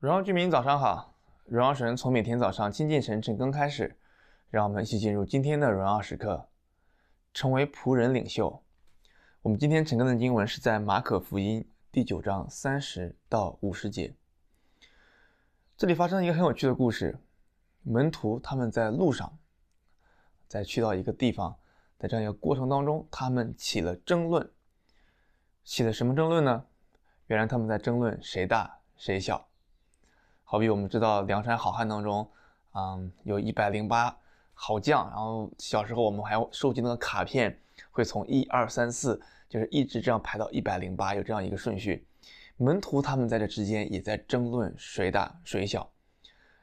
荣耀居民早上好，荣耀神从每天早上亲近神晨更开始，让我们一起进入今天的荣耀时刻，成为仆人领袖。我们今天晨更的经文是在马可福音第九章三十到五十节。这里发生了一个很有趣的故事，门徒他们在路上，在去到一个地方，在这样一个过程当中，他们起了争论，起了什么争论呢？原来他们在争论谁大谁小。好比我们知道梁山好汉当中，嗯，有一百零八好将，然后小时候我们还收集那个卡片，会从一二三四，就是一直这样排到一百零八，有这样一个顺序。门徒他们在这之间也在争论谁大谁小，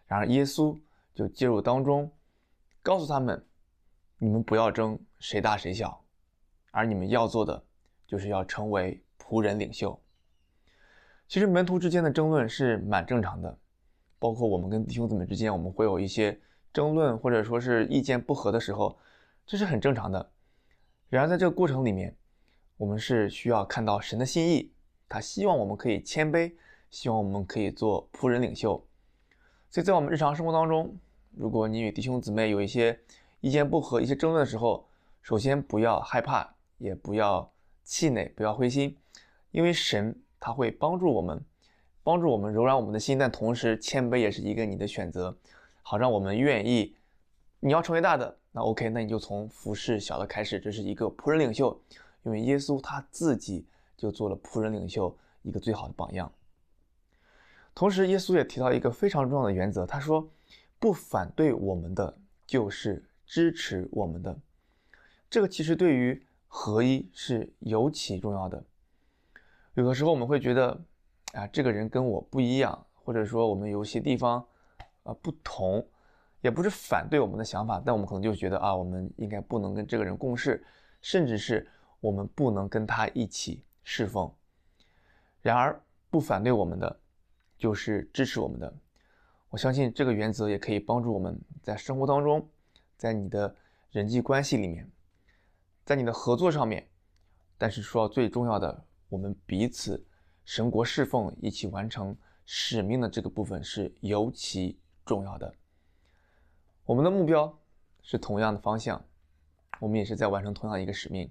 然而耶稣就介入当中，告诉他们：你们不要争谁大谁小，而你们要做的就是要成为仆人领袖。其实门徒之间的争论是蛮正常的。包括我们跟弟兄姊妹之间，我们会有一些争论，或者说是意见不合的时候，这是很正常的。然而在这个过程里面，我们是需要看到神的心意，他希望我们可以谦卑，希望我们可以做仆人领袖。所以在我们日常生活当中，如果你与弟兄姊妹有一些意见不合、一些争论的时候，首先不要害怕，也不要气馁，不要灰心，因为神他会帮助我们。帮助我们柔软我们的心，但同时谦卑也是一个你的选择，好让我们愿意。你要成为大的，那 OK，那你就从服侍小的开始，这是一个仆人领袖，因为耶稣他自己就做了仆人领袖一个最好的榜样。同时，耶稣也提到一个非常重要的原则，他说：“不反对我们的，就是支持我们的。”这个其实对于合一是尤其重要的。有的时候我们会觉得。啊，这个人跟我不一样，或者说我们有些地方啊不同，也不是反对我们的想法，但我们可能就觉得啊，我们应该不能跟这个人共事，甚至是我们不能跟他一起侍奉。然而，不反对我们的，就是支持我们的。我相信这个原则也可以帮助我们在生活当中，在你的人际关系里面，在你的合作上面。但是说最重要的，我们彼此。神国侍奉，一起完成使命的这个部分是尤其重要的。我们的目标是同样的方向，我们也是在完成同样一个使命。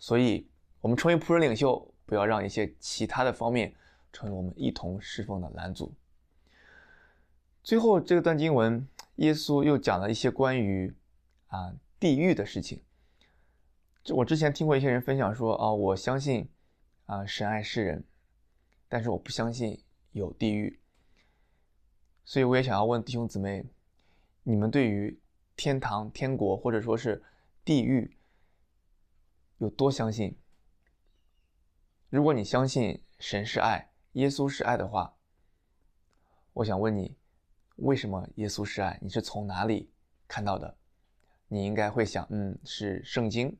所以，我们成为仆人领袖，不要让一些其他的方面成为我们一同侍奉的拦阻。最后，这段经文，耶稣又讲了一些关于啊地狱的事情。这我之前听过一些人分享说，啊，我相信啊神爱世人。但是我不相信有地狱，所以我也想要问弟兄姊妹，你们对于天堂、天国或者说是地狱有多相信？如果你相信神是爱，耶稣是爱的话，我想问你，为什么耶稣是爱？你是从哪里看到的？你应该会想，嗯，是圣经。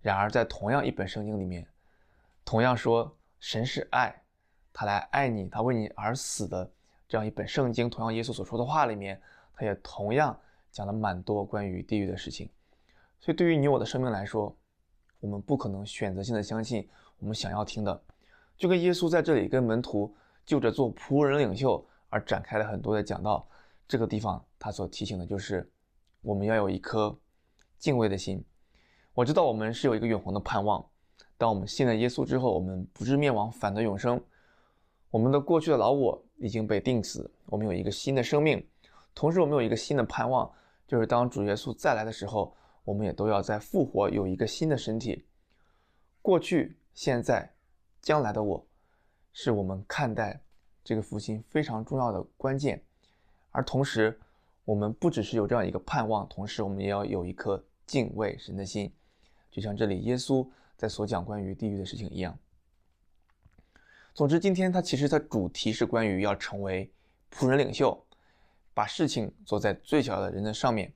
然而，在同样一本圣经里面，同样说神是爱。他来爱你，他为你而死的这样一本圣经，同样耶稣所说的话里面，他也同样讲了蛮多关于地狱的事情。所以对于你我的生命来说，我们不可能选择性的相信我们想要听的。就跟耶稣在这里跟门徒就着做仆人领袖而展开了很多的讲道，这个地方他所提醒的就是我们要有一颗敬畏的心。我知道我们是有一个永恒的盼望，当我们信了耶稣之后，我们不至灭亡，反得永生。我们的过去的老我已经被钉死，我们有一个新的生命，同时我们有一个新的盼望，就是当主耶稣再来的时候，我们也都要再复活，有一个新的身体。过去、现在、将来的我，是我们看待这个复兴非常重要的关键。而同时，我们不只是有这样一个盼望，同时我们也要有一颗敬畏神的心，就像这里耶稣在所讲关于地狱的事情一样。总之，今天它其实它主题是关于要成为仆人领袖，把事情做在最小的人的上面，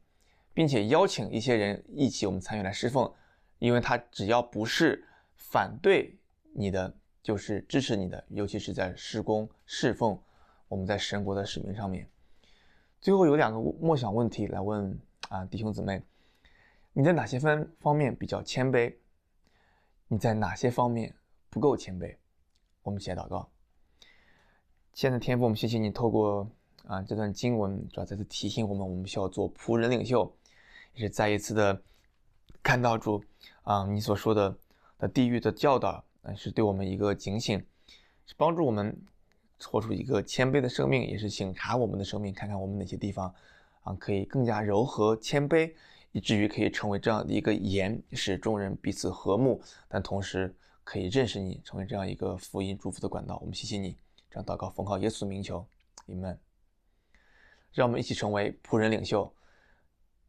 并且邀请一些人一起我们参与来侍奉，因为他只要不是反对你的，就是支持你的，尤其是在施工侍奉我们在神国的使命上面。最后有两个默想问题来问啊，弟兄姊妹，你在哪些方方面比较谦卑？你在哪些方面不够谦卑？我们一起来祷告。亲爱的天父，我们谢谢你透过啊这段经文，主要再次提醒我们，我们需要做仆人领袖，也是再一次的看到主啊你所说的的地狱的教导，啊是对我们一个警醒，是帮助我们活出一个谦卑的生命，也是省察我们的生命，看看我们哪些地方啊可以更加柔和谦卑，以至于可以成为这样的一个盐，使众人彼此和睦，但同时可以认识你，成为这样一个福音祝福的管道。我们谢谢你。这样祷告奉靠耶稣的名求，你们，让我们一起成为仆人领袖，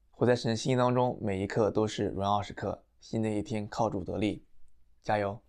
活在神的心意当中，每一刻都是荣耀时刻。新的一天靠主得力，加油！